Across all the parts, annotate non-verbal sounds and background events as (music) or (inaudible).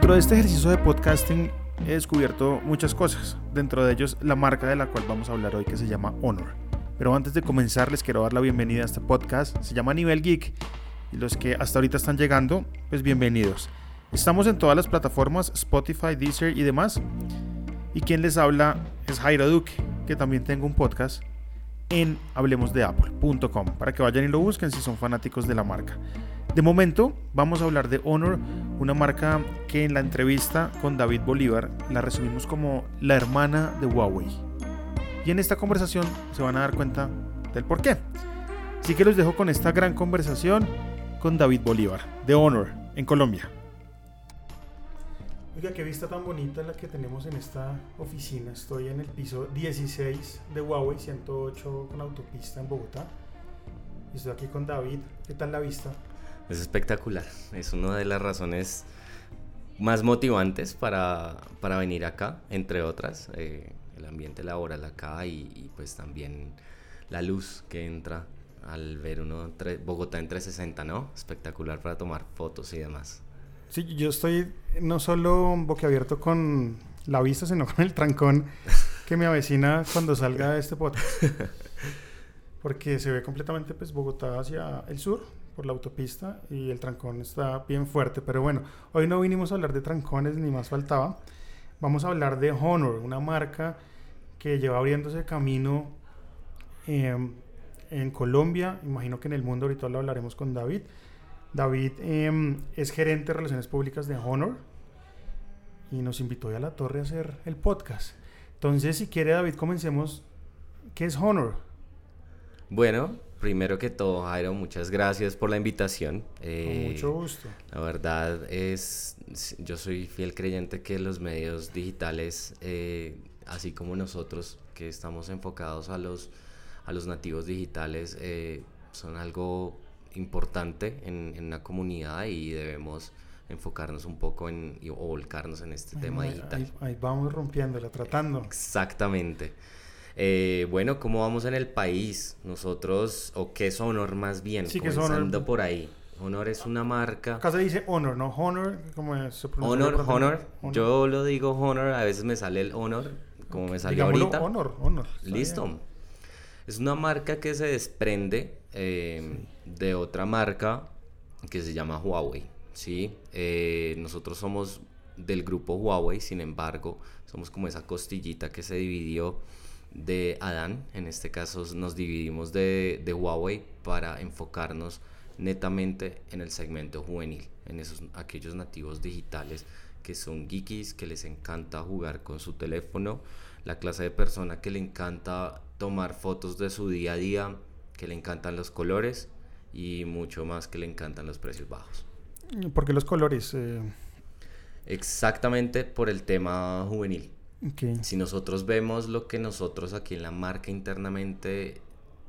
Dentro de este ejercicio de podcasting he descubierto muchas cosas, dentro de ellos la marca de la cual vamos a hablar hoy que se llama Honor. Pero antes de comenzar les quiero dar la bienvenida a este podcast, se llama Nivel Geek y los que hasta ahorita están llegando, pues bienvenidos. Estamos en todas las plataformas, Spotify, Deezer y demás. Y quien les habla es Jairo Duque, que también tengo un podcast en hablemosdeapple.com para que vayan y lo busquen si son fanáticos de la marca. De momento vamos a hablar de Honor, una marca que en la entrevista con David Bolívar la resumimos como la hermana de Huawei. Y en esta conversación se van a dar cuenta del por qué. Así que los dejo con esta gran conversación con David Bolívar de Honor en Colombia. Oiga, qué vista tan bonita la que tenemos en esta oficina. Estoy en el piso 16 de Huawei 108 con autopista en Bogotá. Y estoy aquí con David. ¿Qué tal la vista? Es espectacular. Es una de las razones más motivantes para, para venir acá, entre otras. Eh, el ambiente laboral acá y, pues también la luz que entra al ver uno Bogotá en 360, ¿no? Espectacular para tomar fotos y demás. Sí, yo estoy no solo boquiabierto con la vista, sino con el trancón que me avecina cuando salga este podcast. Porque se ve completamente pues Bogotá hacia el sur, por la autopista y el trancón está bien fuerte. Pero bueno, hoy no vinimos a hablar de trancones ni más faltaba. Vamos a hablar de Honor, una marca que lleva abriéndose camino em, en Colombia, imagino que en el mundo, ahorita lo hablaremos con David. David em, es gerente de Relaciones Públicas de Honor y nos invitó a la torre a hacer el podcast. Entonces, si quiere David, comencemos. ¿Qué es Honor? Bueno, primero que todo, Jairo, muchas gracias por la invitación. Con eh, mucho gusto. La verdad es, yo soy fiel creyente que los medios digitales, eh, así como nosotros que estamos enfocados a los, a los nativos digitales, eh, son algo importante en, en, la comunidad y debemos enfocarnos un poco en o volcarnos en este tema digital. Ahí, vamos rompiéndola, tratando. Exactamente. Eh, bueno, ¿cómo vamos en el país? Nosotros, o qué es Honor más bien, sí, comenzando por ahí. Honor es una marca. Acá se dice Honor, ¿no? Honor, ¿cómo se pronuncia? Honor, honor, Yo lo digo Honor, a veces me sale el Honor, como me salió ahorita. Honor, Honor. Listo. Es una marca que se desprende eh, de otra marca que se llama Huawei. ¿sí? Eh, nosotros somos del grupo Huawei, sin embargo, somos como esa costillita que se dividió de Adán. En este caso nos dividimos de, de Huawei para enfocarnos netamente en el segmento juvenil, en esos aquellos nativos digitales que son geekies, que les encanta jugar con su teléfono, la clase de persona que le encanta tomar fotos de su día a día, que le encantan los colores y mucho más que le encantan los precios bajos. ¿Por qué los colores? Eh, Exactamente por el tema juvenil. Si nosotros vemos lo que nosotros aquí en la marca internamente,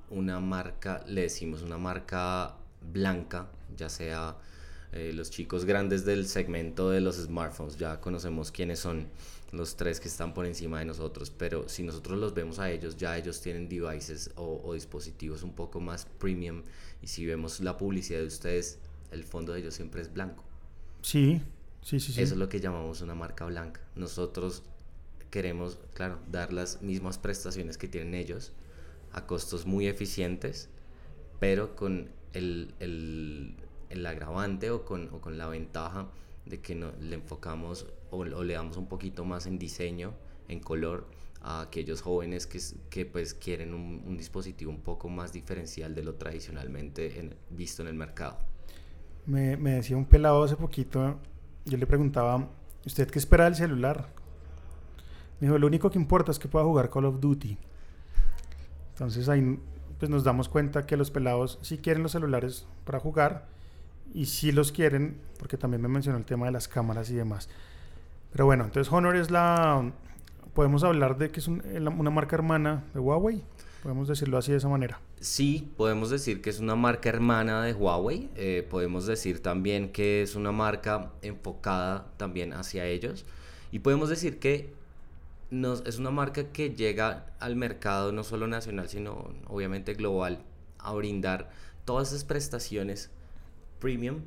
una marca, le decimos una marca blanca, ya sea eh, los chicos grandes del segmento de los smartphones, ya conocemos quiénes son los tres que están por encima de nosotros, pero si nosotros los vemos a ellos, ya ellos tienen devices o, dispositivos un poco más premium y si vemos la publicidad de ustedes, el fondo de ellos siempre es blanco. Sí, sí, sí. sí. Eso es lo que llamamos una marca blanca. Nosotros queremos, claro, dar las mismas prestaciones que tienen ellos a costos muy eficientes, pero con el, el, el agravante o con, o con, la ventaja de que no, le enfocamos o, le damos un poquito más en diseño, en color, a aquellos jóvenes que, que pues quieren un, un, dispositivo un poco más diferencial de lo tradicionalmente visto en el mercado. Me, me decía un pelado hace poquito, yo le preguntaba, ¿usted qué espera del celular? Me dijo, lo único que importa es que pueda jugar Call of Duty. Entonces ahí pues nos damos cuenta que los pelados sí quieren los celulares para jugar y sí los quieren, porque también me mencionó el tema de las cámaras y demás. Pero bueno, entonces Honor es la... Podemos hablar de que es una marca hermana de Huawei. Podemos decirlo así de esa manera. Sí, podemos decir que es una marca hermana de Huawei. Eh, podemos decir también que es una marca enfocada también hacia ellos. Y podemos decir que es una marca que llega al mercado no solo nacional, sino obviamente global, a brindar todas esas prestaciones premium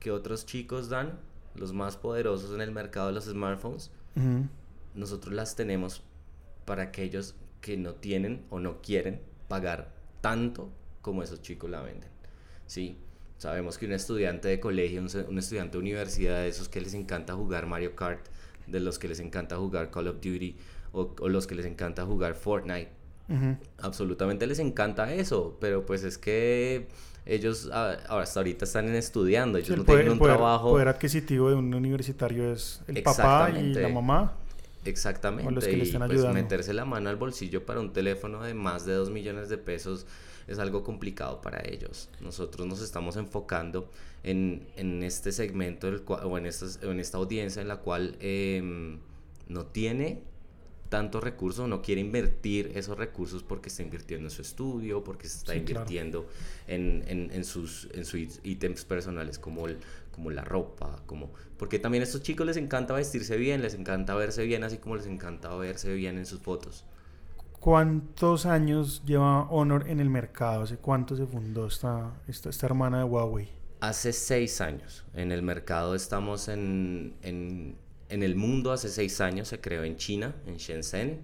que otros chicos dan, los más poderosos en el mercado de los smartphones, nosotros las tenemos para aquellos que no tienen o no quieren pagar tanto como esos chicos la venden. ¿sí? Sabemos que un estudiante de colegio, un, estudiante de universidad, de esos que les encanta jugar Mario Kart, de los que les encanta jugar Call of Duty o, o los que les encanta jugar Fortnite, Absolutamente les encanta eso, pero pues es que ellos ah, ahora hasta ahorita están estudiando, ellos el no poder, tienen el un poder- trabajo poder adquisitivo de un universitario es el papá y la mamá. Exactamente. O los que le y estén pues ayudando. meterse la mano al bolsillo para un teléfono de más de 2 millones de pesos es algo complicado para ellos. Nosotros nos estamos enfocando en, en este segmento del o en, estas- en esta audiencia en la cual em, no tiene tantos recursos, no quiere invertir esos recursos porque está invirtiendo en su estudio, porque se está Sí, claro. invirtiendo en, en- en sus, en sus ítems personales como, el, como la ropa, como... Porque también a estos chicos les encanta vestirse bien, les encanta verse bien, así como les encanta verse bien en sus fotos. ¿Cuántos años lleva Honor en el mercado? ¿Hace cuánto se fundó esta, esta, esta hermana de Huawei? Hace seis años en el mercado estamos en, en, en el mundo, hace seis años se creó en China, en Shenzhen.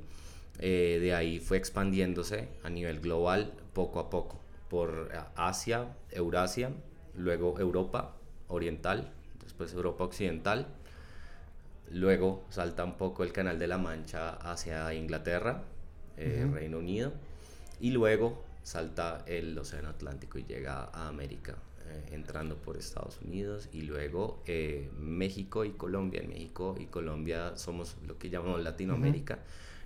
Eh, de ahí fue expandiéndose a nivel global poco a poco por eh, Asia, Eurasia, luego Europa Oriental, después Europa Occidental. Luego salta un poco el Canal de la Mancha hacia Inglaterra, eh. Reino Unido. Y luego salta el Océano Atlántico y llega a América, eh, entrando por Estados Unidos. Y luego eh, México y Colombia. En México y Colombia somos lo que llamamos Latinoamérica.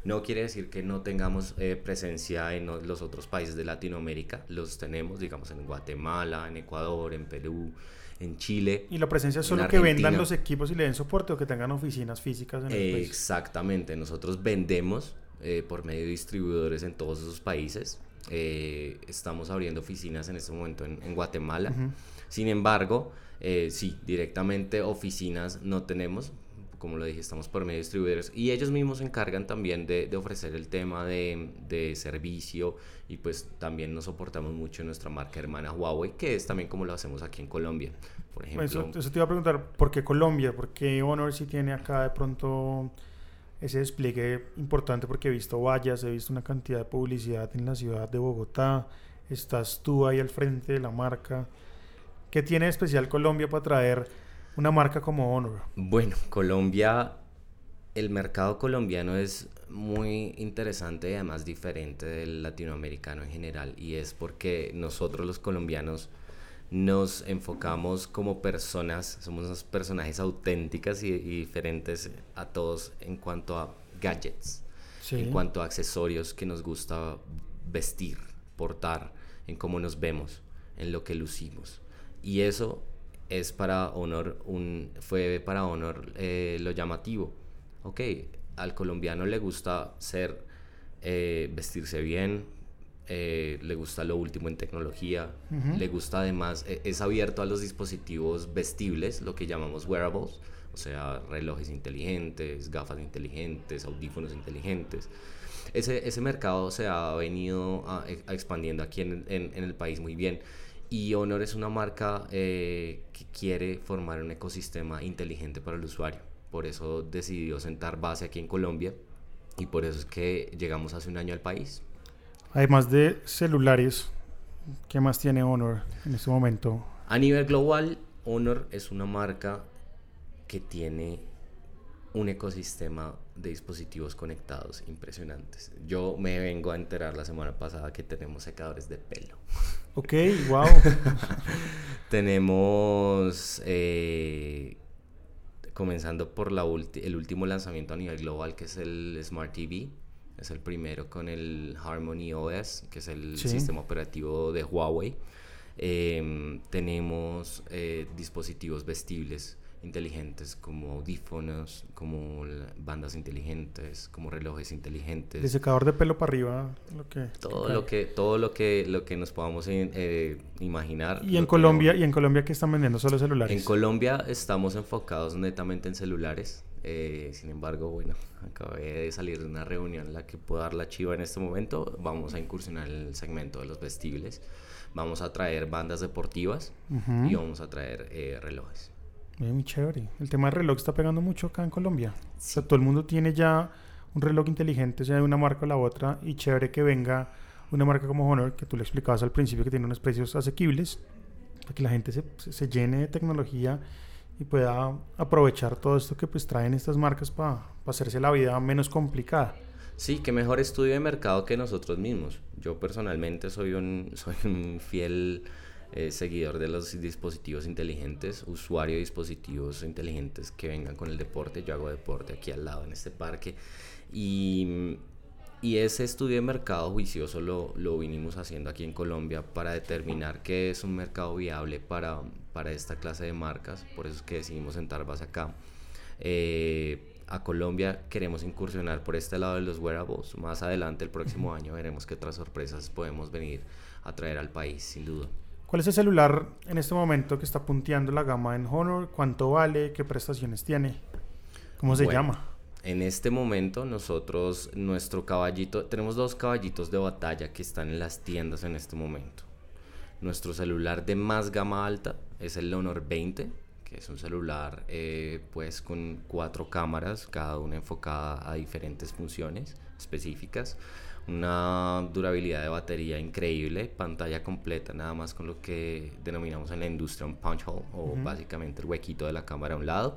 No quiere decir que no tengamos eh, presencia en los otros países de Latinoamérica. Los tenemos, digamos, en Guatemala, en Ecuador, en Perú, en Chile. ¿Y la presencia es solo que vendan los equipos y le den soporte o que tengan oficinas físicas en el país? Exactamente, nosotros vendemos eh, por medio de distribuidores en todos esos países. Eh, estamos abriendo oficinas en este momento en, en Guatemala. Sin embargo, eh, sí, directamente oficinas no tenemos. Como lo dije, estamos por medio de distribuidores y ellos mismos se encargan también de, de ofrecer el tema de, de servicio y pues también nos soportamos mucho en nuestra marca hermana Huawei, que es también como lo hacemos aquí en Colombia. Por ejemplo, Eso, eso te iba a preguntar, ¿por qué Colombia? ¿Por qué Honor sí tiene acá de pronto ese despliegue importante? Porque he visto vallas, he visto una cantidad de publicidad en la ciudad de Bogotá, estás tú ahí al frente de la marca. ¿Qué tiene especial Colombia para traer una marca como Honor? Bueno, Colombia, el mercado colombiano es muy interesante y además diferente del latinoamericano en general y es porque nosotros los colombianos nos enfocamos como personas, somos unos personajes auténticas y, y diferentes a todos en cuanto a gadgets, Sí. en cuanto a accesorios que nos gusta vestir, portar, en cómo nos vemos, en lo que lucimos. Y eso es para honor, un, fue para honor eh, lo llamativo. Ok, al colombiano le gusta ser, eh, vestirse bien, eh, le gusta lo último en tecnología, le gusta además, eh, es abierto a los dispositivos vestibles, lo que llamamos wearables, o sea, relojes inteligentes, gafas inteligentes, audífonos inteligentes. Ese, ese mercado se ha venido a- a expandiendo aquí en, en- en el país muy bien. Y Honor es una marca eh, que quiere formar un ecosistema inteligente para el usuario. Por eso decidió sentar base aquí en Colombia y por eso es que llegamos hace un año al país. Además de celulares, ¿qué más tiene Honor en este momento? A nivel global, Honor es una marca que tiene un ecosistema de dispositivos conectados impresionantes. Yo me vengo a enterar la semana pasada que tenemos secadores de pelo. Ok, wow. (laughs) Tenemos, eh, comenzando por la el último lanzamiento a nivel global, que es el Smart TV. Es el primero con el Harmony OS, que es el Sí. sistema operativo de Huawei. Em, tenemos eh, dispositivos vestibles inteligentes como audífonos, como bandas inteligentes, como relojes inteligentes De secador de pelo para arriba, lo que... todo lo que todo lo que lo que nos podamos eh, eh, imaginar Y en Colombia, y tenemos. en Colombia que están vendiendo solo celulares. en Colombia estamos enfocados netamente en celulares eh, sin embargo bueno (laughs) acabé de salir de una reunión en la que puedo dar la chiva en este momento vamos a incursionar en el segmento de los vestibles vamos a traer bandas deportivas Ujú. y vamos a traer eh, relojes Muy chévere. El tema del reloj está pegando mucho acá en Colombia. O sea, todo el mundo tiene ya un reloj inteligente, sea de una marca o la otra, y chévere que venga una marca como Honor, que tú le explicabas al principio que tiene unos precios asequibles, para que la gente se, se llene de tecnología y pueda aprovechar todo esto que pues traen estas marcas para hacerse la vida menos complicada. Sí, que mejor estudio de mercado que nosotros mismos. Yo personalmente soy un, (laughs) soy un fiel eh, seguidor de los dispositivos inteligentes, usuario de dispositivos inteligentes que vengan con el deporte. Yo hago deporte aquí al lado en este parque y, y ese estudio de mercado juicioso lo, lo, vinimos haciendo aquí en Colombia para determinar qué es un mercado viable para, para esta clase de marcas. Por eso es que decidimos sentar base acá. Eh, a Colombia queremos incursionar por este lado de los wearables. Más adelante, el próximo año, veremos qué otras sorpresas podemos venir a traer al país, sin duda. ¿Cuál es el celular en este momento que está punteando la gama en Honor? ¿Cuánto vale? ¿Qué prestaciones tiene? ¿Cómo se llama? En este momento nosotros, nuestro caballito, tenemos dos caballitos de batalla que están en las tiendas en este momento. Nuestro celular de más gama alta es el Honor 20, que es un celular eh, pues con cuatro cámaras, cada una enfocada a diferentes funciones específicas una durabilidad de batería increíble, pantalla completa, nada más con lo que denominamos en la industria un punch hole o básicamente el huequito de la cámara a un lado.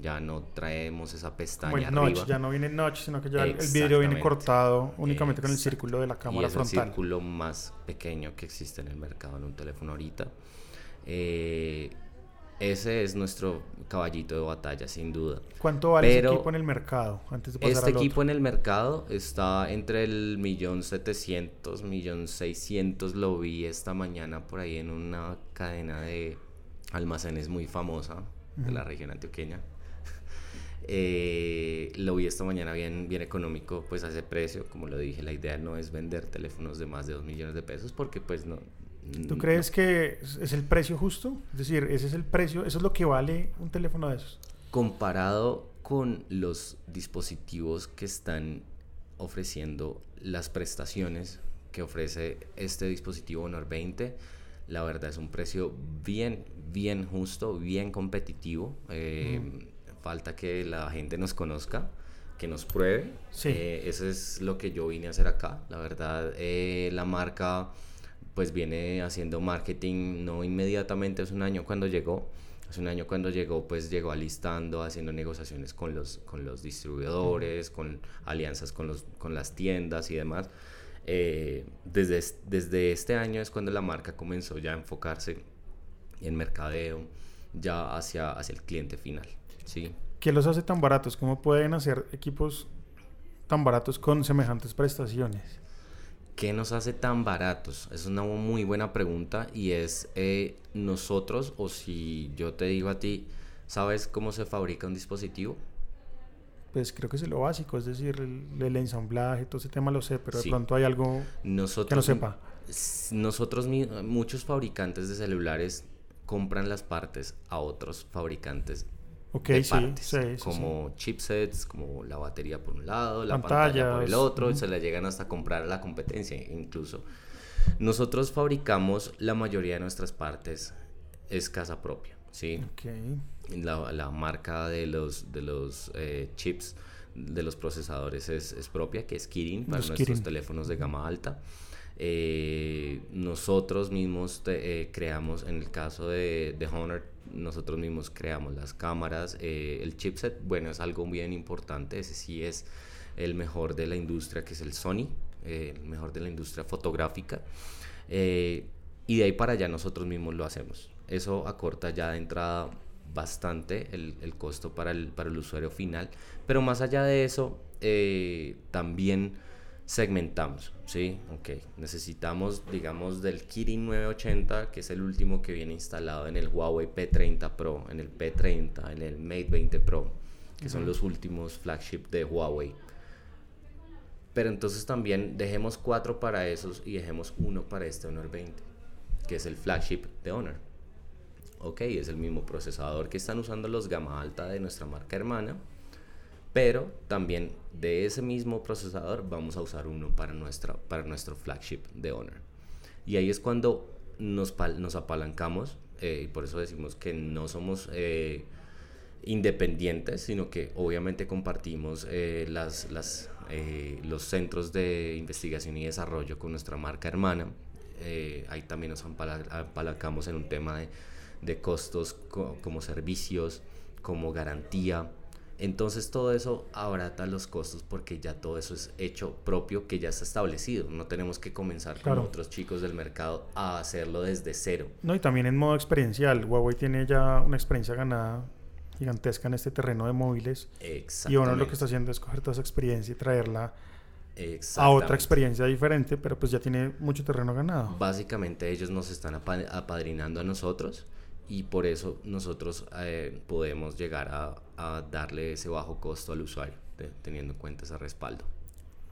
Ya no traemos esa pestaña arriba. ya no viene notch, sino que ya el vidrio viene cortado únicamente con el círculo de la cámara y es el círculo más pequeño que existe en el mercado en un teléfono ahorita. Eh, ese es nuestro caballito de batalla, sin duda. ¿Cuánto vale este equipo en el mercado? Antes de pasar este equipo en el mercado está entre el millón setecientos, millón seiscientos. Lo vi esta mañana por ahí en una cadena de almacenes muy famosa de la región antioqueña. Eh, lo vi esta mañana bien, bien económico, pues a ese precio. Como lo dije, la idea no es vender teléfonos de más de 2 millones de pesos porque pues no, ¿Tú crees que es el precio justo? Es decir, ese es el precio, eso es lo que vale un teléfono de esos. Comparado con los dispositivos que están ofreciendo las prestaciones que ofrece este dispositivo Honor 20, la verdad es un precio bien, bien justo, bien competitivo. Eh, falta que la gente nos conozca, que nos pruebe. Sí. Eh, eso es lo que yo vine a hacer acá. La verdad, eh, la marca pues viene haciendo marketing no inmediatamente, es un año cuando llegó, hace un año cuando llegó, pues llegó alistando, haciendo negociaciones con los, con los distribuidores, con alianzas con, los, con las tiendas y demás. Eh, desde, desde este año es cuando la marca comenzó ya a enfocarse en mercadeo, ya hacia, hacia el cliente final. ¿sí? ¿Qué los hace tan baratos? ¿Cómo pueden hacer equipos tan baratos con semejantes prestaciones? ¿Qué nos hace tan baratos? Es una muy buena pregunta y es eh, nosotros, o si yo te digo a ti, ¿sabes cómo se fabrica un dispositivo? Pues creo que es lo básico, es decir, el, ensamblaje, todo ese tema lo sé, pero de pronto hay algo nosotros, que no sepa. Nosotros, muchos fabricantes de celulares compran las partes a otros fabricantes okay, sí, como chipsets, como la batería por un lado, la pantalla por el otro, y se la llegan hasta comprar a la competencia incluso. Nosotros fabricamos la mayoría de nuestras partes es casa propia, ¿sí? Okay. La, la, marca de los, de los eh, chips, de los procesadores es, es, propia, que es Kirin, para nuestros teléfonos de gama alta. Eh, nosotros mismos eh, creamos, en el caso de, de Honor, nosotros mismos creamos las cámaras, eh, el chipset, bueno, es algo bien importante, ese sí es el mejor de la industria, que es el Sony, el mejor de la industria fotográfica, y de ahí para allá nosotros mismos lo hacemos. Eso acorta ya de entrada bastante el, el costo para el, para el usuario final, pero más allá de eso, también segmentamos, ¿sí? Ok, necesitamos, digamos, del Kirin 980, que es el último que viene instalado en el Huawei P30 Pro, en el P30, en el Mate 20 Pro, que son los últimos flagship de Huawei. Pero entonces también dejemos cuatro para esos y dejemos uno para este Honor 20, que es el flagship de Honor. Ok, es el mismo procesador que están usando los gama alta de nuestra marca hermana pero también de ese mismo procesador vamos a usar uno para, nuestra, para nuestro flagship de Honor. Y ahí es cuando nos, nos apalancamos eh, y por eso decimos que no somos eh, independientes, sino que obviamente compartimos eh, las, las, los centros de investigación y desarrollo con nuestra marca hermana. ahí también nos apalancamos en un tema de, de costos como servicios, como garantía, entonces todo eso abarata los costos porque ya todo eso es hecho propio que ya está establecido. No tenemos que comenzar con otros chicos del mercado a hacerlo desde cero. No, y también en modo experiencial. Huawei tiene ya una experiencia ganada gigantesca en este terreno de móviles. Y uno lo que está haciendo es coger toda esa experiencia y traerla a otra experiencia diferente, pero pues ya tiene mucho terreno ganado. Básicamente ellos nos están apadrinando a nosotros y por eso nosotros eh, podemos llegar a, a, darle ese bajo costo al usuario, teniendo en cuenta ese respaldo.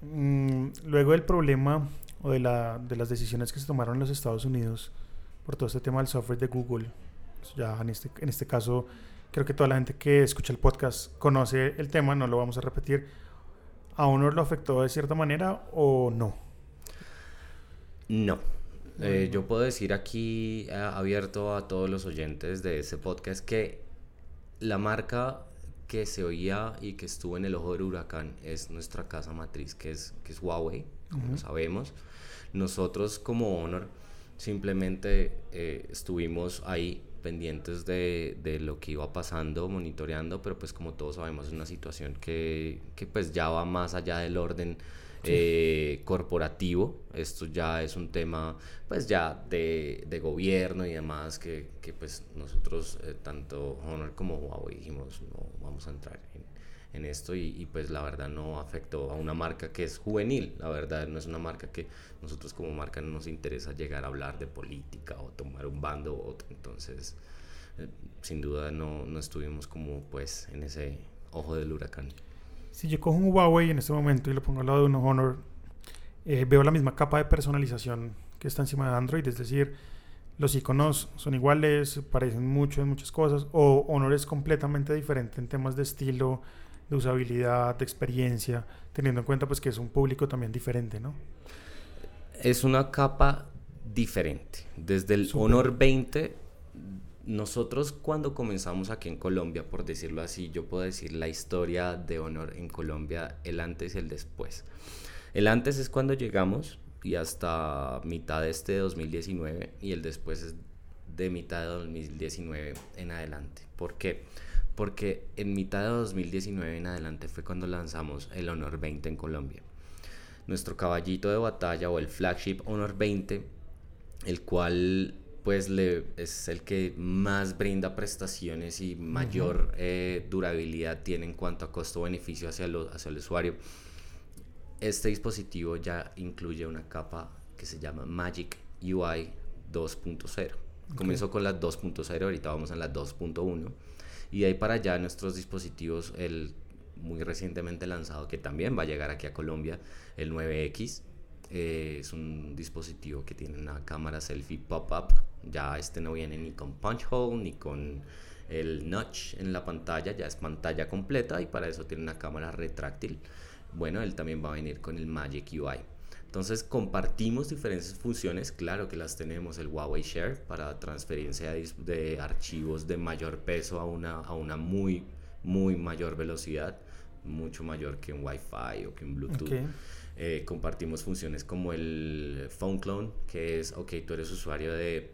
Mm, luego del problema o de, la, de, las decisiones que se tomaron en los Estados Unidos por todo este tema del software de Google, ya en este, en este caso creo que toda la gente que escucha el podcast conoce el tema, no lo vamos a repetir. ¿A uno lo afectó de cierta manera o no? No. Eh, yo puedo decir aquí eh, abierto a todos los oyentes de ese podcast que la marca que se oía y que estuvo en el ojo del huracán es nuestra casa matriz, que es, que es Huawei, como sabemos. Nosotros como Honor simplemente eh, estuvimos ahí pendientes de, de, lo que iba pasando, monitoreando, pero pues como todos sabemos es una situación que, que pues ya va más allá del orden eh, corporativo. Esto ya es un tema, pues ya de, de gobierno y demás, que, que pues nosotros, eh, tanto Honor como Huawei, dijimos, no vamos a entrar en, en esto y, y, pues la verdad no afectó a una marca que es juvenil, la verdad no es una marca que nosotros como marca no nos interesa llegar a hablar de política o tomar un bando u otro, entonces eh, sin duda no, no estuvimos como pues en ese ojo del huracán. Si yo cojo un Huawei en este momento y lo pongo al lado de un Honor, eh, veo la misma capa de personalización que está encima de Android, es decir, los iconos son iguales, parecen mucho en muchas cosas, o Honor es completamente diferente en temas de estilo, de usabilidad, de experiencia, teniendo en cuenta pues que es un público también diferente, ¿no? Es una capa diferente. Desde el Honor 20 nosotros cuando comenzamos aquí en Colombia, por decirlo así, yo puedo decir la historia de honor en Colombia, el antes y el después. El antes es cuando llegamos y hasta mitad de este 2019 y el después es de mitad de 2019 en adelante. ¿Por qué? Porque en mitad de 2019 en adelante fue cuando lanzamos el Honor 20 en Colombia. Nuestro caballito de batalla o el flagship Honor 20, el cual pues le, es el que más brinda prestaciones y mayor eh, durabilidad tiene en cuanto a costo-beneficio hacia, hacia el usuario. Este dispositivo ya incluye una capa que se llama Magic UI 2.0. Comenzó con la 2.0, ahorita vamos a la 2.1. Y de ahí para allá nuestros dispositivos, el muy recientemente lanzado, que también va a llegar aquí a Colombia, el 9X, eh, es un dispositivo que tiene una cámara selfie pop-up ya este no viene ni con punch hole ni con el notch en la pantalla, ya es pantalla completa y para eso tiene una cámara retráctil. Bueno, él también va a venir con el Magic UI. Entonces compartimos diferentes funciones, claro que las tenemos, el Huawei Share para transferencia de, archivos de mayor peso a una, a una muy, muy mayor velocidad, mucho mayor que un Wi-Fi o que un Bluetooth. Eh, compartimos funciones como el Phone Clone, que es, ok, tú eres usuario de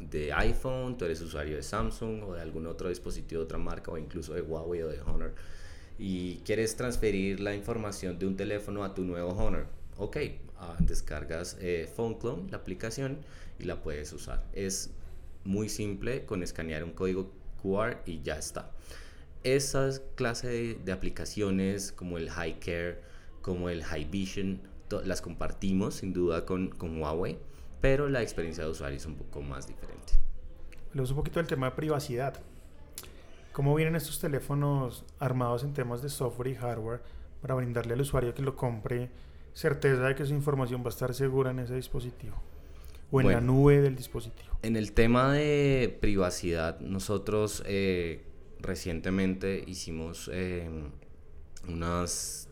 de iPhone, tú eres usuario de Samsung o de algún otro dispositivo de otra marca o incluso de Huawei o de Honor y quieres transferir la información de un teléfono a tu nuevo Honor, ok, ah, descargas eh, Phone Clone, la aplicación, y la puedes usar. Es muy simple con escanear un código QR y ya está. Esas clases de, aplicaciones como el High Care, como el High Vision, las compartimos sin duda con, con Huawei pero la experiencia de usuario es un poco más diferente. Hablamos un poquito del tema de privacidad. ¿Cómo vienen estos teléfonos armados en temas de software y hardware para brindarle al usuario que lo compre certeza de que su información va a estar segura en ese dispositivo? O en la nube del dispositivo. En el tema de privacidad, nosotros eh, recientemente hicimos eh, unas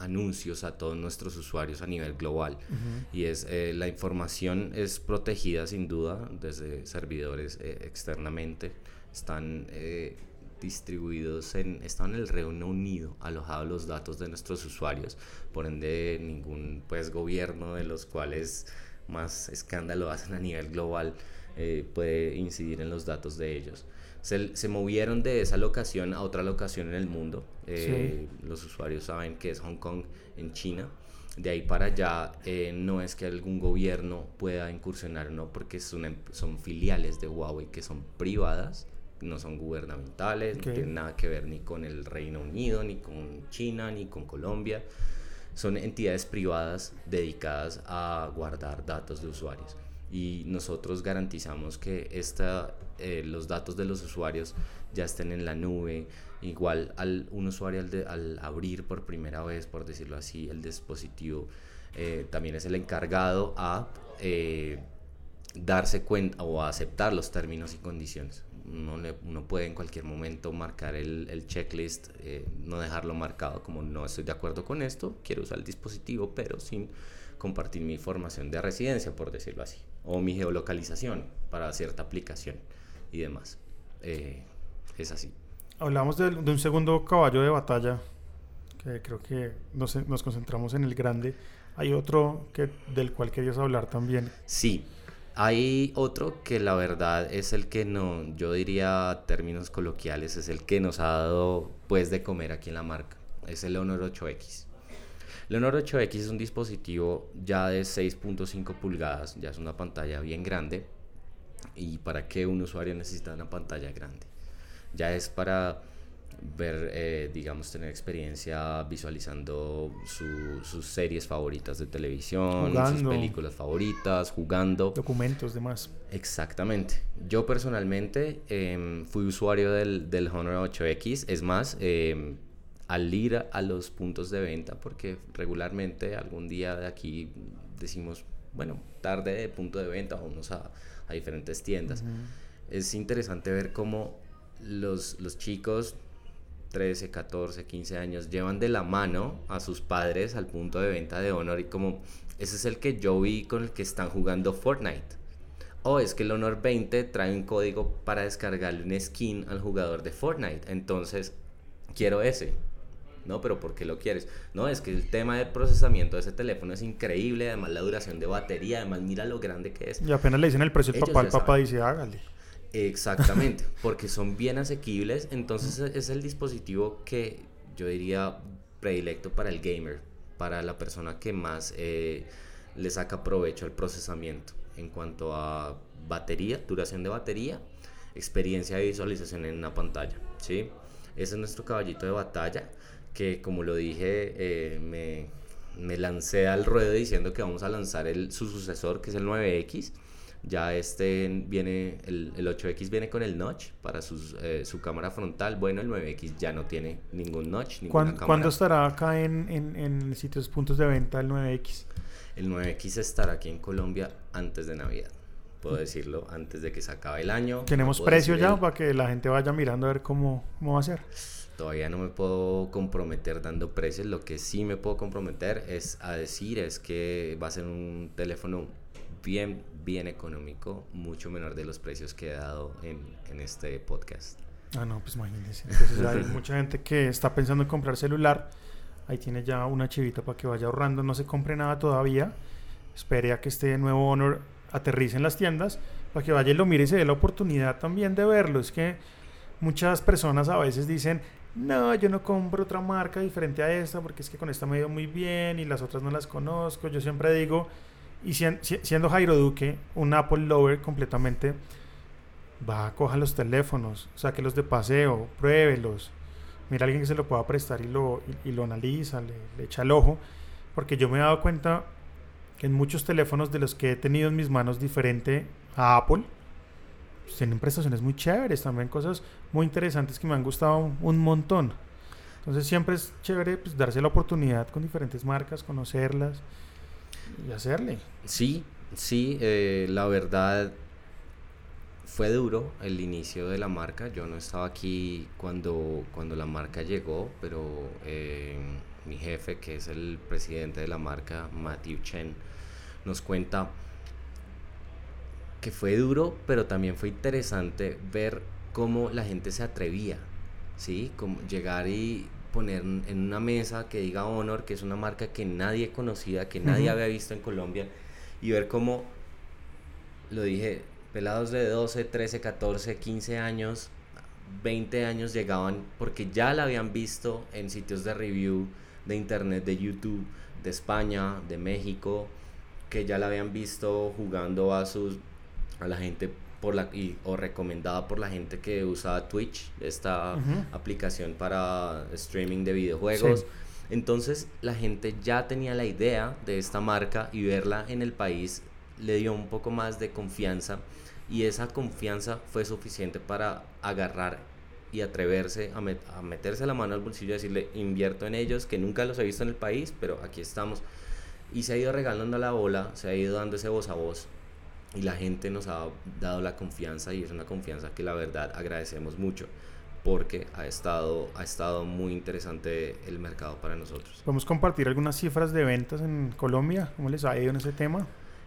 anuncios a todos nuestros usuarios a nivel global. Y es eh, la información es protegida sin duda desde servidores eh, externamente. Están eh, distribuidos en, están en el Reino Unido, alojados los datos de nuestros usuarios. Por ende, ningún pues, gobierno de los cuales más escándalo hacen a nivel global puede incidir en los datos de ellos se, movieron de esa locación a otra locación en el mundo. Eh, los usuarios saben que es Hong Kong en China. De ahí para allá eh, no es que algún gobierno pueda incursionar, no, porque son, em, son filiales de Huawei que son privadas, no son gubernamentales, no tienen nada que ver ni con el Reino Unido, ni con China, ni con Colombia. Son entidades privadas dedicadas a guardar datos de usuarios y nosotros garantizamos que esta, eh, los datos de los usuarios ya estén en la nube. Igual al un usuario al, al abrir por primera vez, por decirlo así, el dispositivo, eh, también es el encargado a eh, darse cuenta o a aceptar los términos y condiciones. Uno, le, uno puede en cualquier momento marcar el, el checklist, no dejarlo marcado como no estoy de acuerdo con esto, quiero usar el dispositivo, pero sin compartir mi información de residencia, por decirlo así o mi geolocalización para cierta aplicación y demás. Eh, es así. Hablamos de, un segundo caballo de batalla, que creo que nos, nos, concentramos en el grande. Hay otro que, del cual querías hablar también. Sí, hay otro que la verdad es el que no, yo diría términos coloquiales, es el que nos ha dado pues de comer aquí en la marca. Es el Honor 8X. Honor 8X es un dispositivo ya de 6.5 pulgadas, ya es una pantalla bien grande. ¿Y para qué un usuario necesita una pantalla grande? Ya es para ver, eh, digamos, tener experiencia visualizando sus series favoritas de televisión, sus películas favoritas, jugando. Documentos, demás. Exactamente. Yo personalmente em, fui usuario del, del Honor 8X. Es más, eh, al ir a los puntos de venta, porque regularmente algún día de aquí decimos, bueno, tarde de punto de venta, vamos a, a diferentes tiendas. Es interesante ver cómo los, los chicos 13, 14, 15 años llevan de la mano a sus padres al punto de venta de Honor y como ese es el que yo vi con el que están jugando Fortnite. O es que el Honor 20 trae un código para descargarle un skin al jugador de Fortnite. Entonces, quiero ese. No, pero ¿por qué lo quieres? No, es que el tema del procesamiento de ese teléfono es increíble, además la duración de batería, además mira lo grande que es. Y apenas le dicen el precio al papá, el papá dice, hágale. Exactamente, (laughs) porque son bien asequibles, entonces es el dispositivo que yo diría predilecto para el gamer, para la persona que más eh, le saca provecho al procesamiento en cuanto a batería, duración de batería, experiencia de visualización en una pantalla, ¿sí? Ese es nuestro caballito de batalla que como lo dije, eh, me, me, lancé al ruedo diciendo que vamos a lanzar el, su sucesor, que es el 9X. Ya este viene, el, el 8X viene con el notch para sus, eh, su cámara frontal. Bueno, el 9X ya no tiene ningún notch. ¿Cuándo, ¿Cuándo, estará acá en, en, en sitios puntos de venta el 9X? El 9X estará aquí en Colombia antes de Navidad puedo decirlo, antes de que se acabe el año. ¿Tenemos precio ya para que la gente vaya mirando a ver cómo, cómo va a ser? todavía no me puedo comprometer dando precios. Lo que sí me puedo comprometer es a decir es que va a ser un teléfono bien, bien económico, mucho menor de los precios que he dado en, en este podcast. Ah, no, pues imagínense. Entonces hay (laughs) mucha gente que está pensando en comprar celular. Ahí tiene ya una chivita para que vaya ahorrando. No se compre nada todavía. Espere a que este nuevo Honor aterrice en las tiendas para que vaya y lo mire y se dé la oportunidad también de verlo. Es que muchas personas a veces dicen, no, yo no compro otra marca diferente a esta porque es que con esta me ha ido muy bien y las otras no las conozco. Yo siempre digo, y siendo Jairo Duque un Apple lover completamente, va, coja los teléfonos, sáquelos de paseo, pruébelos. Mira a alguien que se lo pueda prestar y lo, y, lo analiza, le, le echa el ojo. Porque yo me he dado cuenta que en muchos teléfonos de los que he tenido en mis manos diferente a Apple, pues, tienen prestaciones muy chéveres, también cosas muy interesantes que me han gustado un, montón. Entonces siempre es chévere pues, darse la oportunidad con diferentes marcas, conocerlas y hacerle. Sí, sí, eh, la verdad fue duro el inicio de la marca. Yo no estaba aquí cuando, cuando la marca llegó, pero eh, mi jefe, que es el presidente de la marca, Matthew Chen, nos cuenta que fue duro, pero también fue interesante ver cómo la gente se atrevía, ¿sí? Como llegar y poner en una mesa que diga Honor, que es una marca que nadie conocía, que nadie había visto en Colombia, y ver cómo, lo dije, pelados de 12, 13, 14, 15 años, 20 años llegaban porque ya la habían visto en sitios de review de internet, de YouTube, de España, de México, que ya la habían visto jugando a sus a la gente por la y, o recomendada por la gente que usa Twitch, esta aplicación para streaming de videojuegos. Entonces la gente ya tenía la idea de esta marca y verla en el país le dio un poco más de confianza y esa confianza fue suficiente para agarrar y atreverse a, a, meterse la mano al bolsillo y decirle invierto en ellos, que nunca los he visto en el país, pero aquí estamos. Y se ha ido regalando la bola, se ha ido dando ese voz a voz y la gente nos ha dado la confianza y es una confianza que la verdad agradecemos mucho porque ha estado, ha estado muy interesante el mercado para nosotros. ¿Podemos compartir algunas cifras de ventas en Colombia? ¿Cómo les ha ido en ese tema?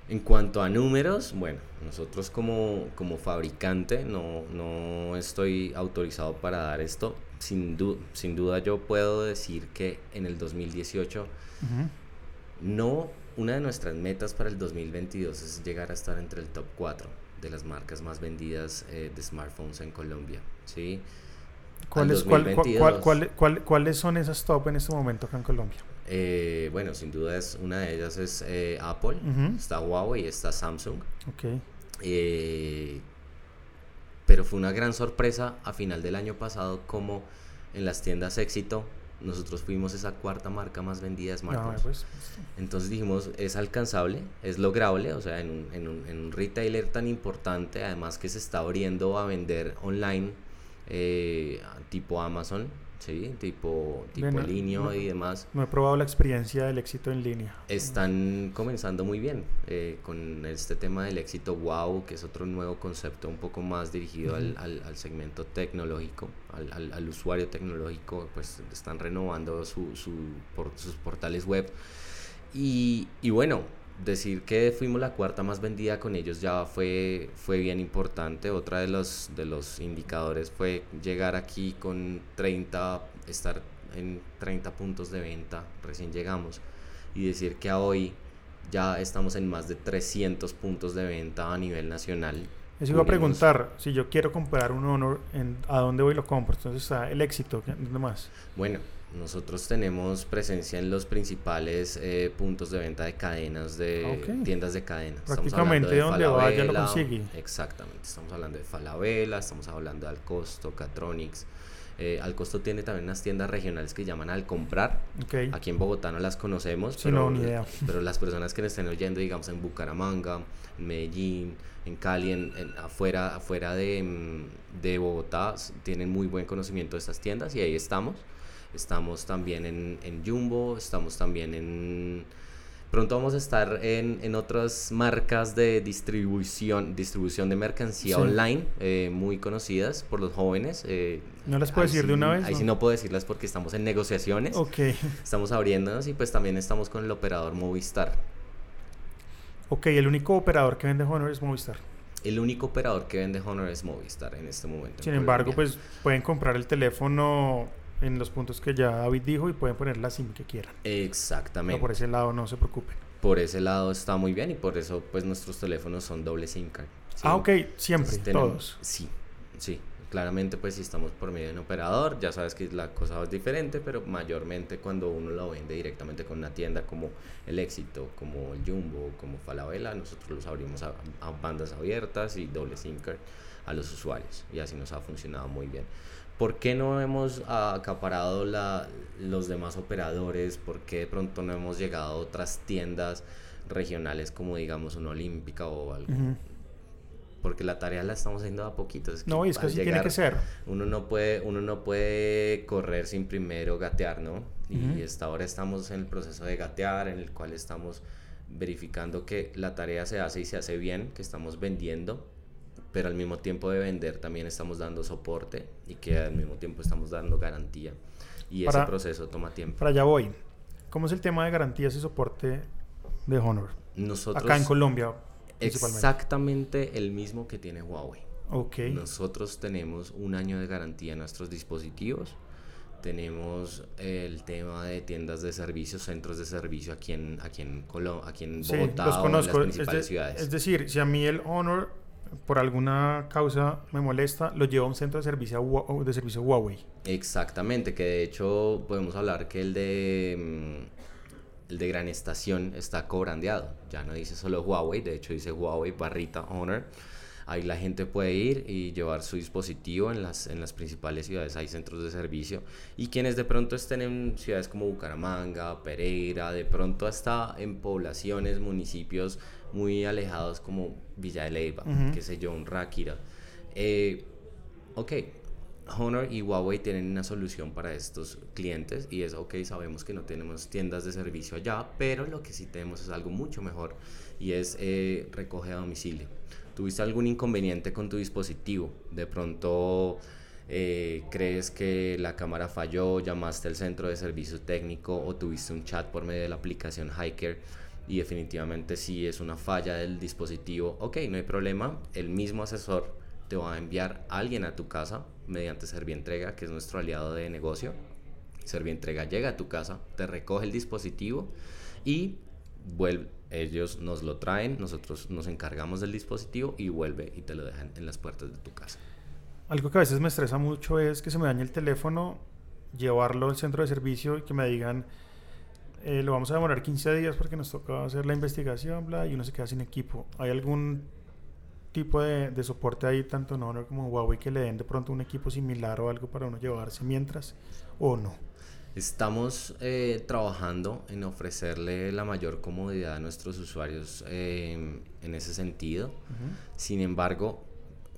En cuanto a números, bueno, nosotros como, como fabricante no, no estoy autorizado para dar esto. Sin, sin duda yo puedo decir que en el 2018 no, una de nuestras metas para el 2022 es llegar a estar entre el top 4 de las marcas más vendidas eh, de smartphones en Colombia. ¿sí? ¿Cuáles, ¿Cuáles son esas top en este momento acá en Colombia? Eh, bueno, sin duda es una de ellas es eh, Apple, está Huawei, está Samsung. Okay. Eh, pero fue una gran sorpresa a final del año pasado como en las tiendas éxito nosotros fuimos esa cuarta marca más vendida de smartphones. Pues, Entonces dijimos, es alcanzable, es lograble, o sea, en un, en, un, en un, retailer tan importante, además que se está abriendo a vender online tipo Amazon, ¿sí? Tipo, tipo línea y demás. No he probado la experiencia del éxito en línea. Están comenzando muy bien eh, con este tema del éxito wow, que es otro nuevo concepto un poco más dirigido al, al, segmento tecnológico, al, al, usuario tecnológico, pues están renovando su, su por, sus portales web. Y, y bueno, decir que fuimos la cuarta más vendida con ellos ya fue, fue bien importante. Otra de los, de los indicadores fue llegar aquí con 30, estar en 30 puntos de venta, recién llegamos, y decir que hoy ya estamos en más de 300 puntos de venta a nivel nacional. Eso iba a preguntar, si yo quiero comprar un Honor, ¿en, ¿a dónde voy y lo compro? Entonces está el éxito, ¿dónde más? Bueno, nosotros tenemos presencia en los principales eh, puntos de venta de cadenas, de tiendas de cadenas. Prácticamente donde vaya lo consigue. Exactamente, estamos hablando de Falabella, estamos hablando de Alcosto, Catronics. Eh, Alcosto tiene también unas tiendas regionales que llaman Al Comprar. Aquí en Bogotá no las conocemos, pero, (laughs) pero las personas que nos estén oyendo, digamos en Bucaramanga, en Medellín, en Cali, en, afuera, afuera de, mm, de Bogotá, tienen muy buen conocimiento de estas tiendas y ahí estamos. Estamos también en, en Jumbo, estamos también en... Pronto vamos a estar en, en otras marcas de distribución, distribución de mercancía online eh, muy conocidas por los jóvenes. Eh, ¿No las puedo decir de una vez? Ahí sí no puedo decirlas porque estamos en negociaciones. Ok. (laughs) Estamos abriéndonos y pues también estamos con el operador Movistar. Ok, el único operador que vende Honor es Movistar. El único operador que vende Honor es Movistar en este momento. Sin embargo, pues pueden comprar el teléfono en los puntos que ya David dijo y pueden poner la SIM que quieran. Exactamente. por ese lado no se preocupen. Por ese lado está muy bien y por eso pues nuestros teléfonos son doble SIM card. Ah, ok, siempre, todos. Sí, sí. Claramente pues si estamos por medio de un operador, ya sabes que la cosa es diferente, pero mayormente cuando uno lo vende directamente con una tienda como El Éxito, como el Jumbo, como Falabella, nosotros los abrimos a, a bandas abiertas y doble SIM card a los usuarios y así nos ha funcionado muy bien. ¿Por qué no hemos acaparado la, los demás operadores? ¿Por qué de pronto no hemos llegado a otras tiendas regionales como digamos una olímpica o algo? Porque la tarea la estamos haciendo a poquitos. no, y es que así tiene que ser. Uno no, puede, uno no puede correr sin primero gatear, ¿no? Y hasta ahora estamos en el proceso de gatear, en el cual estamos verificando que la tarea se hace y se hace bien, que estamos vendiendo pero al mismo tiempo de vender también estamos dando soporte y que al mismo tiempo estamos dando garantía. Y ese proceso toma tiempo. Para allá voy. ¿Cómo es el tema de garantías y soporte de Honor? Nosotros, Acá en Colombia. Exactamente el mismo que tiene Huawei. Okay. Nosotros tenemos un año de garantía en nuestros dispositivos. Tenemos el tema de tiendas de servicio, centros de servicio aquí en, aquí en, aquí en Bogotá los conozco. en las principales ciudades. Es decir, si a mí el Honor por alguna causa me molesta, lo llevo a un centro de servicio, de servicio Huawei. Exactamente, que de hecho podemos hablar que el de, mm, el de Gran Estación está cobrandeado. Ya no dice solo Huawei, de hecho dice Huawei barrita Honor. Ahí la gente puede ir y llevar su dispositivo en las, en las principales ciudades, hay centros de servicio. Y quienes de pronto estén en ciudades como Bucaramanga, Pereira, de pronto hasta en poblaciones, municipios muy alejados como Villa de Leyva, qué sé yo, un Ráquira. Eh, ok, Honor y Huawei tienen una solución para estos clientes y es, ok, sabemos que no tenemos tiendas de servicio allá, pero lo que sí tenemos es algo mucho mejor y es eh, recoge a domicilio. ¿Tuviste algún inconveniente con tu dispositivo? De pronto... Eh, crees que la cámara falló, llamaste al centro de servicio técnico o tuviste un chat por medio de la aplicación Hiker y definitivamente si es una falla del dispositivo, ok, no hay problema, el mismo asesor te va a enviar a alguien a tu casa mediante Servientrega, que es nuestro aliado de negocio. Servientrega llega a tu casa, te recoge el dispositivo y vuelve, ellos nos lo traen, nosotros nos encargamos del dispositivo y vuelve y te lo dejan en las puertas de tu casa. Algo que a veces me estresa mucho es que se me dañe el teléfono, llevarlo al centro de servicio y que me digan, eh, lo vamos a demorar 15 días porque nos toca hacer la investigación, bla, y uno se queda sin equipo. ¿Hay algún tipo de, de soporte ahí, tanto en Honor como en Huawei, que le den de pronto un equipo similar o algo para uno llevarse mientras o no? Estamos eh, trabajando en ofrecerle la mayor comodidad a nuestros usuarios eh, en ese sentido. Sin embargo,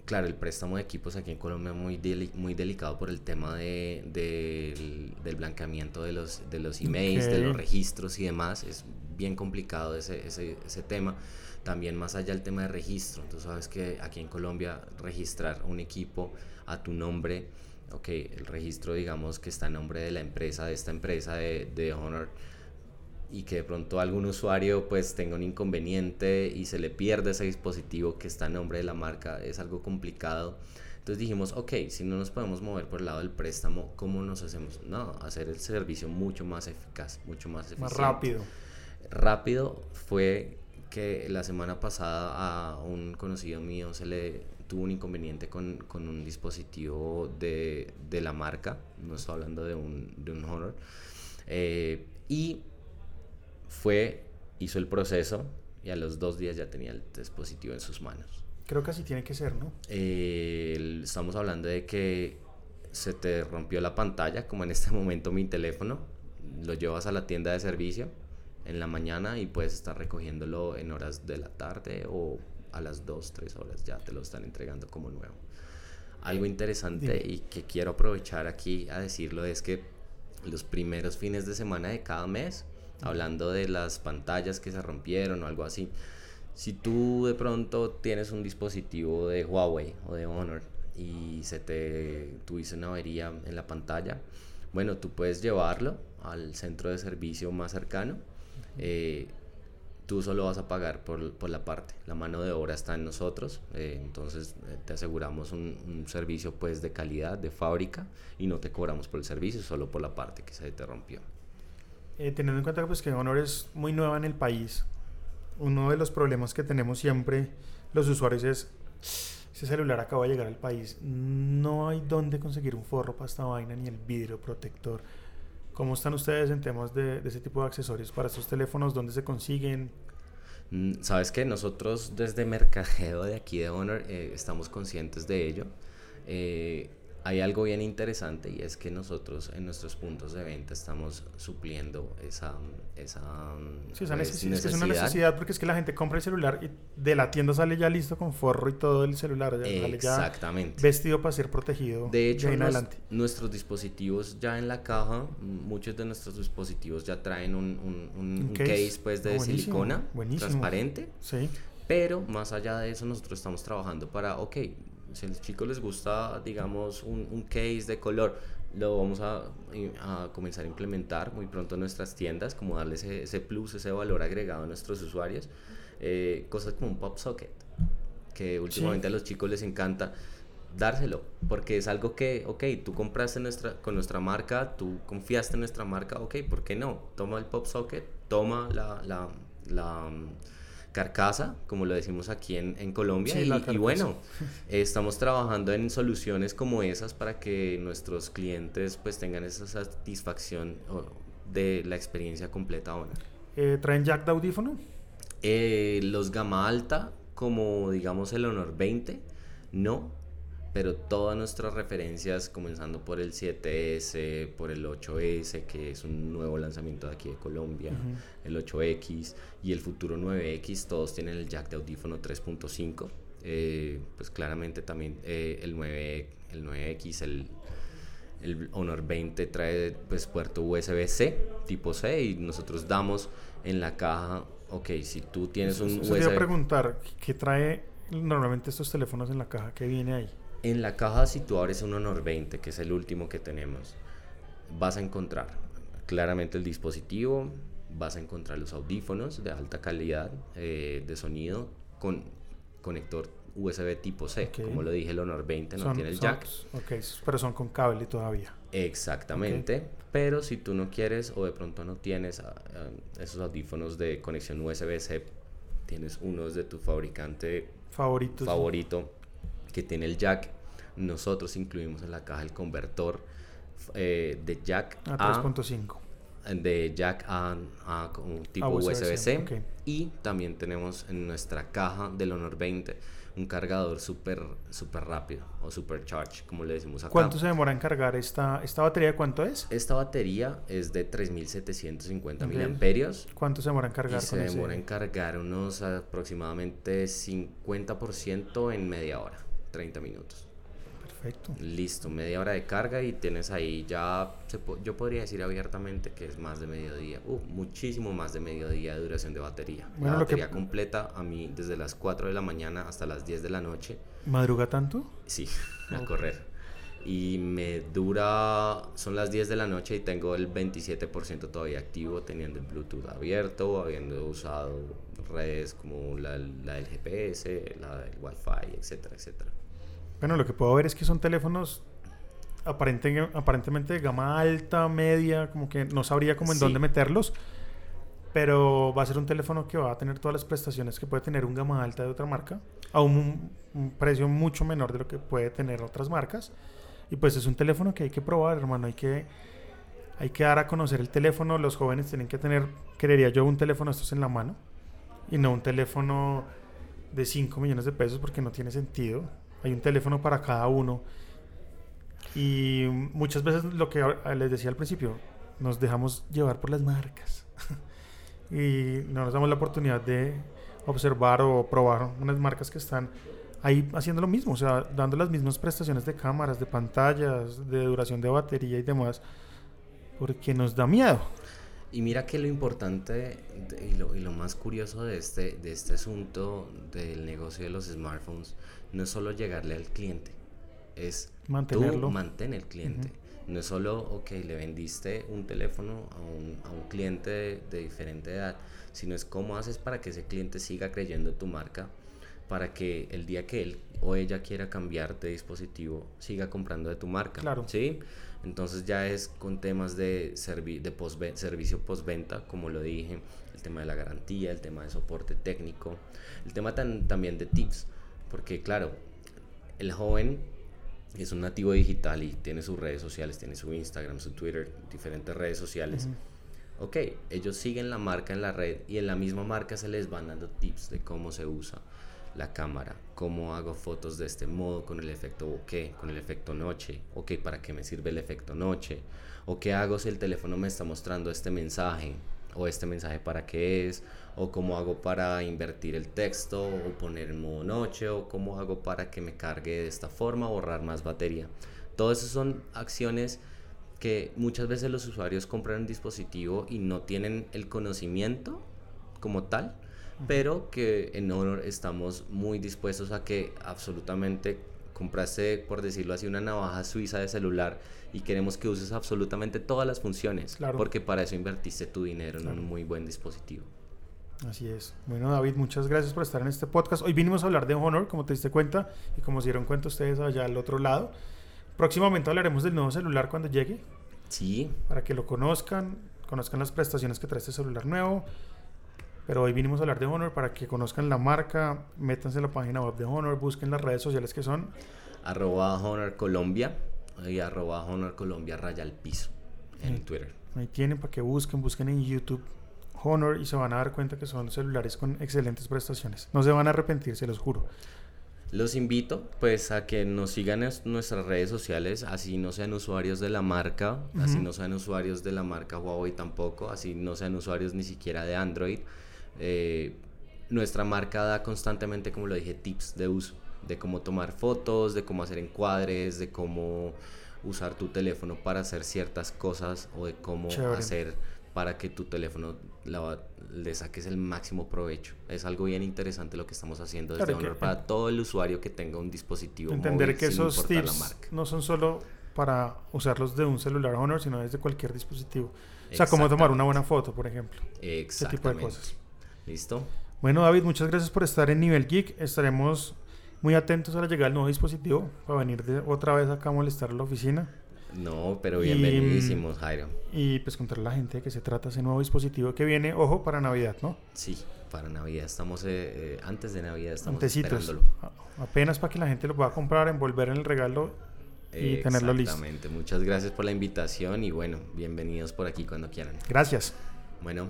claro, el préstamo de equipos aquí en Colombia es muy, muy delicado por el tema de, del, blanqueamiento de los, de los emails, de los registros y demás. Es bien complicado ese, ese, ese tema. También más allá del tema de registro. Tú sabes que aquí en Colombia registrar un equipo a tu nombre, ok, el registro digamos que está en nombre de la empresa, de esta empresa de, de Honor y que de pronto algún usuario pues tenga un inconveniente y se le pierde ese dispositivo que está en nombre de la marca, es algo complicado. Entonces dijimos, ok, si no nos podemos mover por el lado del préstamo, ¿cómo nos hacemos? No, hacer el servicio mucho más eficaz, mucho más eficiente. Más rápido. Rápido fue que la semana pasada a un conocido mío se le tuvo un inconveniente con, con un dispositivo de, de, la marca, no estoy hablando de un, de un Honor, eh, y fue, hizo el proceso y a los dos días ya tenía el dispositivo en sus manos. Creo que así tiene que ser, ¿no? Eh, estamos hablando de que se te rompió la pantalla, como en este (laughs) momento mi teléfono, lo llevas a la tienda de servicio en la mañana y puedes estar recogiéndolo en horas de la tarde o a las 2, 3 horas ya te lo están entregando como nuevo. Algo interesante y que quiero aprovechar aquí a decirlo es que los primeros fines de semana de cada mes hablando de las pantallas que se rompieron o algo así. Si tú de pronto tienes un dispositivo de Huawei o de Honor y se te tuviste una avería en la pantalla, bueno, tú puedes llevarlo al centro de servicio más cercano. Eh, tú solo vas a pagar por, por, la parte. La mano de obra está en nosotros, eh, entonces eh, te aseguramos un, un, servicio pues de calidad, de fábrica, y no te cobramos por el servicio, solo por la parte que se te rompió. Eh, teniendo en cuenta pues, que Honor es muy nueva en el país, uno de los problemas que tenemos siempre los usuarios es, ese celular acaba de llegar al país, no hay dónde conseguir un forro para esta vaina ni el vidrio protector. ¿Cómo están ustedes en temas de, ese tipo de accesorios para estos teléfonos? ¿Dónde se consiguen? Mm, Sabes que nosotros desde Mercadeo de aquí de Honor eh, estamos conscientes de ello. Eh, hay algo bien interesante y es que nosotros en nuestros puntos de venta estamos supliendo esa, esa, sí, esa pues, necesidad. Es, una necesidad porque es que la gente compra el celular y de la tienda sale ya listo con forro y todo el celular. Exactamente. vestido para ser protegido. De hecho, nuestros dispositivos ya en la caja, muchos de nuestros dispositivos ya traen un, un, case? pues de ah, silicona transparente. Sí. Pero más allá de eso, nosotros estamos trabajando para, ok, si a los chicos les gusta, digamos, un, un case de color, lo vamos a, a, comenzar a implementar muy pronto en nuestras tiendas, como darle ese, ese plus, ese valor agregado a nuestros usuarios. Eh, cosas como un pop socket, que últimamente a los chicos les encanta dárselo, porque es algo que, ok, tú compraste nuestra, con nuestra marca, tú confiaste en nuestra marca, ok, ¿por qué no? Toma el pop socket, toma la, la, la carcasa, como lo decimos aquí en, en Colombia, y, y, bueno, (laughs) estamos trabajando en soluciones como esas para que nuestros clientes pues tengan esa satisfacción de la experiencia completa ahora. Eh, ¿Traen jack de audífono? Eh, los gama alta, como digamos el Honor 20, no, pero todas nuestras referencias, comenzando por el 7S, por el 8S, que es un nuevo lanzamiento de aquí de Colombia, el 8X y el futuro 9X, todos tienen el jack de audífono 3.5. Eh, pues claramente también eh, el, 9, el 9X, el, el Honor 20 trae pues puerto USB-C, tipo C, y nosotros damos en la caja, ok, si tú tienes un USB... Te preguntar, ¿qué trae normalmente estos teléfonos en la caja? ¿Qué viene ahí? En la caja, si tú abres un Honor 20, que es el último que tenemos, vas a encontrar claramente el dispositivo, vas a encontrar los audífonos de alta calidad eh, de sonido con conector USB tipo C. Como lo dije, el Honor 20 no tiene el jack. Ok, pero son con cable todavía. Exactamente. Pero si tú no quieres o de pronto no tienes ah, ah, esos audífonos de conexión USB-C, tienes unos de tu fabricante Favoritos, favorito que tiene el jack nosotros incluimos en la caja el convertor eh, de jack a 3.5 de jack a, a, un tipo USB-C y también tenemos en nuestra caja del Honor 20 un cargador súper super rápido o super charge, como le decimos acá. ¿Cuánto se demora en cargar esta, esta batería? ¿Cuánto es? Esta batería es de 3750 okay. miliamperios. ¿Cuánto se demora en cargar? Y se demora en cargar unos aproximadamente 50% en media hora, 30 minutos. Listo, media hora de carga y tienes ahí ya, yo podría decir abiertamente que es más de mediodía, uh, muchísimo más de mediodía de duración de batería. la batería completa a mí desde las 4 de la mañana hasta las 10 de la noche. ¿Madruga tanto? Sí, (laughs) a correr. Y me dura, son las 10 de la noche y tengo el 27% todavía activo teniendo el Bluetooth abierto, habiendo usado redes como la, la del GPS, la del Wi-Fi, etcétera, etcétera. Bueno, lo que puedo ver es que son teléfonos aparentemente de gama alta, media, como que no sabría cómo en dónde meterlos, pero va a ser un teléfono que va a tener todas las prestaciones que puede tener un gama alta de otra marca, a un, precio mucho menor de lo que puede tener otras marcas. Y pues es un teléfono que hay que probar, hermano, hay que, hay que dar a conocer el teléfono, los jóvenes tienen que tener, creería yo, un teléfono estos en la mano y no un teléfono de 5 millones de pesos porque no tiene sentido hay un teléfono para cada uno. Y muchas veces lo que les decía al principio, nos dejamos llevar por las marcas. (laughs) y no nos damos la oportunidad de observar o probar unas marcas que están ahí haciendo lo mismo, o sea, dando las mismas prestaciones de cámaras, de pantallas, de duración de batería y demás, porque nos da miedo. Y mira que lo importante y, lo, y, lo, más curioso de este, de este asunto del negocio de los smartphones no es solo llegarle al cliente, es Mantenerlo. tú mantener el cliente. No es solo, ok, le vendiste un teléfono a un, a un cliente de, de, diferente edad, sino es cómo haces para que ese cliente siga creyendo en tu marca, para que el día que él o ella quiera cambiar de dispositivo, siga comprando de tu marca. Claro. ¿Sí? Entonces ya es con temas de, servi de post servicio postventa, como lo dije, el tema de la garantía, el tema de soporte técnico, el tema tan, también de tips porque claro, el joven es un nativo digital y tiene sus redes sociales, tiene su Instagram, su Twitter, diferentes redes sociales. Ok, ellos siguen la marca en la red y en la misma marca se les van dando tips de cómo se usa la cámara, cómo hago fotos de este modo con el efecto bokeh, con el efecto noche, ok, ¿para qué me sirve el efecto noche? ¿O qué hago si el teléfono me está mostrando este mensaje? ¿O este mensaje para qué es? o cómo hago para invertir el texto o poner en modo noche o cómo hago para que me cargue de esta forma, ahorrar más batería. Todas esas son acciones que muchas veces los usuarios compran un dispositivo y no tienen el conocimiento como tal, pero que en Honor estamos muy dispuestos a que absolutamente compraste, por decirlo así, una navaja suiza de celular y queremos que uses absolutamente todas las funciones, Claro. porque para eso invertiste tu dinero en un muy buen dispositivo. Así es. Bueno, David, muchas gracias por estar en este podcast. Hoy vinimos a hablar de Honor, como te diste cuenta, y como se dieron cuenta ustedes allá al otro lado. Próximamente hablaremos del nuevo celular cuando llegue, Sí, para que lo conozcan, conozcan las prestaciones que trae este celular nuevo. Pero hoy vinimos a hablar de Honor para que conozcan la marca, métanse en la página web de Honor, busquen las redes sociales que son. arroba Honor Colombia y arroba Honor Colombia raya al piso en. Twitter. Ahí tienen para que busquen, busquen en YouTube Honor y se van a dar cuenta que son celulares con excelentes prestaciones. No se van a arrepentir, se los juro. Los invito pues a que nos sigan en nuestras redes sociales, así no sean usuarios de la marca, así no sean usuarios de la marca Huawei tampoco, así no sean usuarios ni siquiera de Android. Eh, nuestra marca da constantemente, como lo dije, tips de uso, de cómo tomar fotos, de cómo hacer encuadres, de cómo usar tu teléfono para hacer ciertas cosas o de cómo Chévere. hacer para que tu teléfono la- le saques el máximo provecho. Es algo bien interesante lo que estamos haciendo desde Claro que Honor para todo el usuario que tenga un dispositivo Entender móvil, que esos tips marca. no son solo para usarlos de un celular Honor, sino desde cualquier dispositivo. O sea, cómo tomar una buena foto, por ejemplo. Ese tipo de Exactamente. cosas. ¿Listo? Bueno, David, muchas gracias por estar en Nivel Geek. Estaremos muy atentos a la llegada del nuevo dispositivo para venir de otra vez acá a molestar a la oficina No, pero bienvenidísimos, Jairo. y pues contarle a la gente de qué se trata ese nuevo dispositivo que viene, ojo, para Navidad, ¿no? Sí, para Navidad estamos, eh, eh, antes de Navidad estamos Antecitos. Apenas para que la gente lo pueda comprar, envolver en el regalo y tenerlo listo. Exactamente. Muchas gracias por la invitación y bueno, bienvenidos por aquí cuando quieran. Gracias. Bueno,